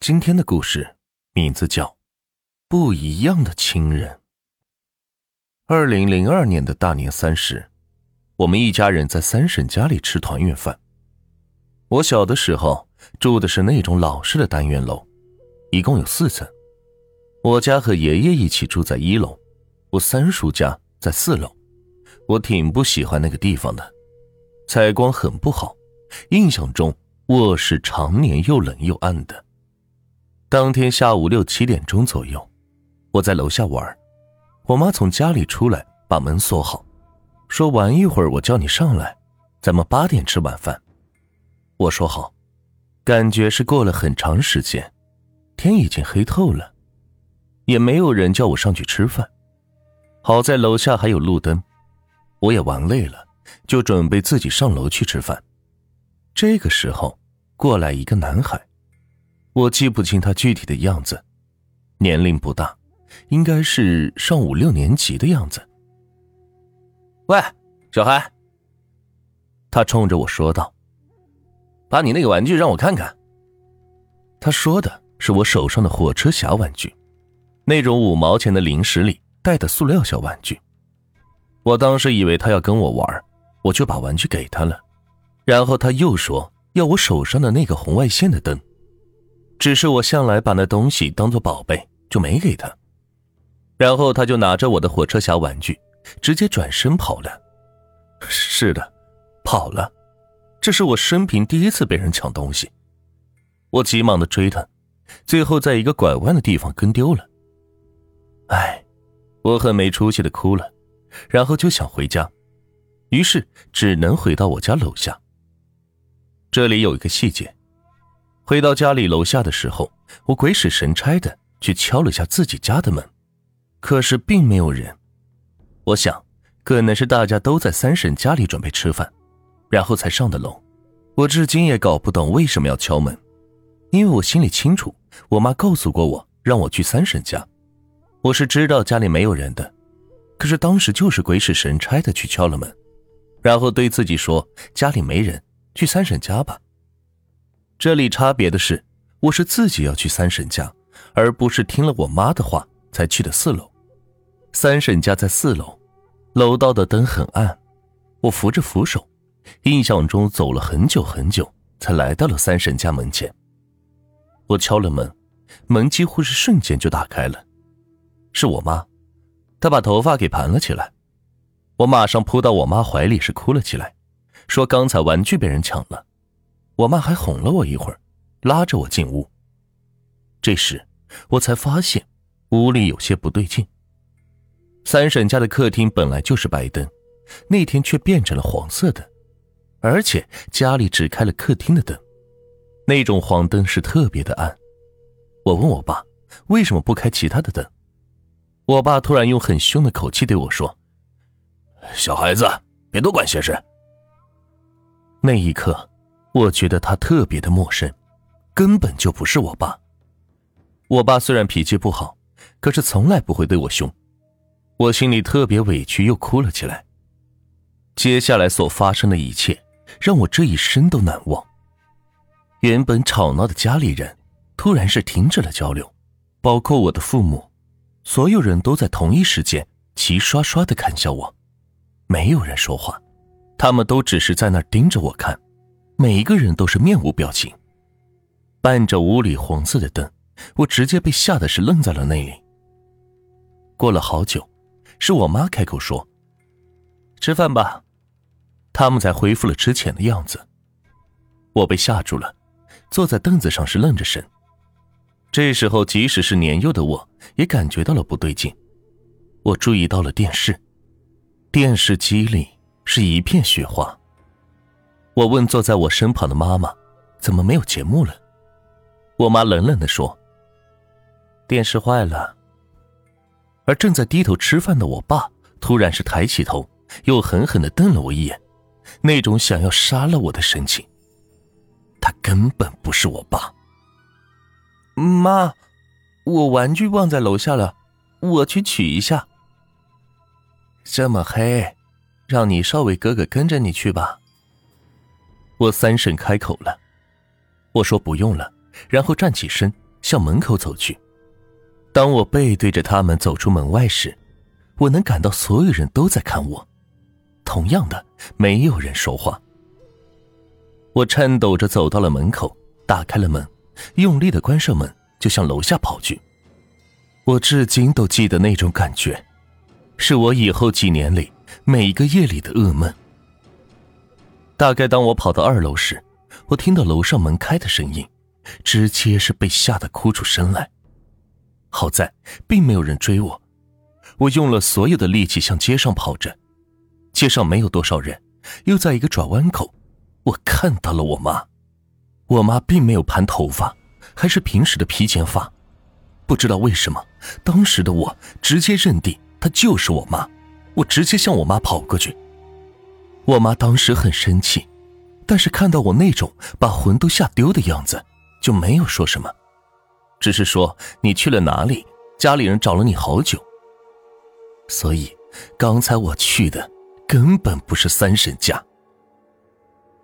今天的故事名字叫《不一样的亲人》。二零零二年的大年三十，我们一家人在三婶家里吃团圆饭。我小的时候住的是那种老式的单元楼，一共有四层。我家和爷爷一起住在一楼，我三叔家在四楼。我挺不喜欢那个地方的，采光很不好，印象中卧室常年又冷又暗的。当天下午六七点钟左右，我在楼下玩，我妈从家里出来，把门锁好，说玩一会儿，我叫你上来，咱们八点吃晚饭。我说好，感觉是过了很长时间，天已经黑透了，也没有人叫我上去吃饭。好在楼下还有路灯，我也玩累了，就准备自己上楼去吃饭。这个时候，过来一个男孩。我记不清他具体的样子，年龄不大，应该是上五六年级的样子。喂，小孩，他冲着我说道：“把你那个玩具让我看看。”他说的是我手上的火车侠玩具，那种五毛钱的零食里带的塑料小玩具。我当时以为他要跟我玩，我就把玩具给他了，然后他又说要我手上的那个红外线的灯。只是我向来把那东西当做宝贝，就没给他。然后他就拿着我的火车侠玩具，直接转身跑了。是的，跑了。这是我生平第一次被人抢东西。我急忙的追他，最后在一个拐弯的地方跟丢了。哎，我很没出息的哭了，然后就想回家，于是只能回到我家楼下。这里有一个细节。回到家里楼下的时候，我鬼使神差的去敲了下自己家的门，可是并没有人。我想，可能是大家都在三婶家里准备吃饭，然后才上的楼。我至今也搞不懂为什么要敲门，因为我心里清楚，我妈告诉过我让我去三婶家，我是知道家里没有人的，可是当时就是鬼使神差的去敲了门，然后对自己说家里没人，去三婶家吧。这里差别的是，我是自己要去三婶家，而不是听了我妈的话才去的四楼。三婶家在四楼，楼道的灯很暗，我扶着扶手，印象中走了很久很久才来到了三婶家门前。我敲了门，门几乎是瞬间就打开了，是我妈，她把头发给盘了起来，我马上扑到我妈怀里是哭了起来，说刚才玩具被人抢了。我妈还哄了我一会儿，拉着我进屋。这时，我才发现屋里有些不对劲。三婶家的客厅本来就是白灯，那天却变成了黄色的，而且家里只开了客厅的灯，那种黄灯是特别的暗。我问我爸为什么不开其他的灯，我爸突然用很凶的口气对我说：“小孩子，别多管闲事。”那一刻。我觉得他特别的陌生，根本就不是我爸。我爸虽然脾气不好，可是从来不会对我凶。我心里特别委屈，又哭了起来。接下来所发生的一切，让我这一生都难忘。原本吵闹的家里人，突然是停止了交流，包括我的父母，所有人都在同一时间齐刷刷的看向我，没有人说话，他们都只是在那盯着我看。每一个人都是面无表情，伴着屋里黄色的灯，我直接被吓得是愣在了那里。过了好久，是我妈开口说：“吃饭吧。”他们才恢复了之前的样子。我被吓住了，坐在凳子上是愣着神。这时候，即使是年幼的我，也感觉到了不对劲。我注意到了电视，电视机里是一片雪花。我问坐在我身旁的妈妈：“怎么没有节目了？”我妈冷冷的说：“电视坏了。”而正在低头吃饭的我爸突然是抬起头，又狠狠的瞪了我一眼，那种想要杀了我的神情。他根本不是我爸。妈，我玩具忘在楼下了，我去取一下。这么黑，让你少伟哥哥跟着你去吧。我三婶开口了，我说不用了，然后站起身向门口走去。当我背对着他们走出门外时，我能感到所有人都在看我。同样的，没有人说话。我颤抖着走到了门口，打开了门，用力的关上门，就向楼下跑去。我至今都记得那种感觉，是我以后几年里每一个夜里的噩梦。大概当我跑到二楼时，我听到楼上门开的声音，直接是被吓得哭出声来。好在并没有人追我，我用了所有的力气向街上跑着，街上没有多少人，又在一个转弯口。我看到了我妈，我妈并没有盘头发，还是平时的披肩发。不知道为什么，当时的我直接认定她就是我妈，我直接向我妈跑过去。我妈当时很生气，但是看到我那种把魂都吓丢的样子，就没有说什么，只是说你去了哪里，家里人找了你好久。所以，刚才我去的根本不是三婶家。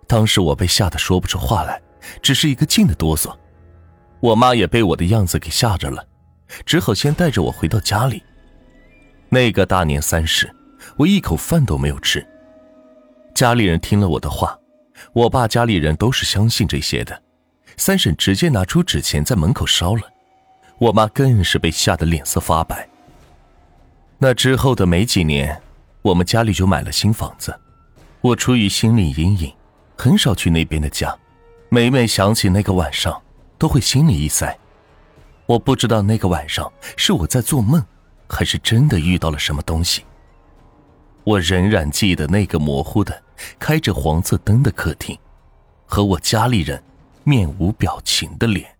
当时我被吓得说不出话来，只是一个劲的哆嗦。我妈也被我的样子给吓着了，只好先带着我回到家里。那个大年三十，我一口饭都没有吃。家里人听了我的话，我爸家里人都是相信这些的。三婶直接拿出纸钱在门口烧了，我妈更是被吓得脸色发白。那之后的没几年，我们家里就买了新房子，我出于心理阴影。很少去那边的家，每每想起那个晚上，都会心里一塞。我不知道那个晚上是我在做梦，还是真的遇到了什么东西。我仍然记得那个模糊的、开着黄色灯的客厅，和我家里人面无表情的脸。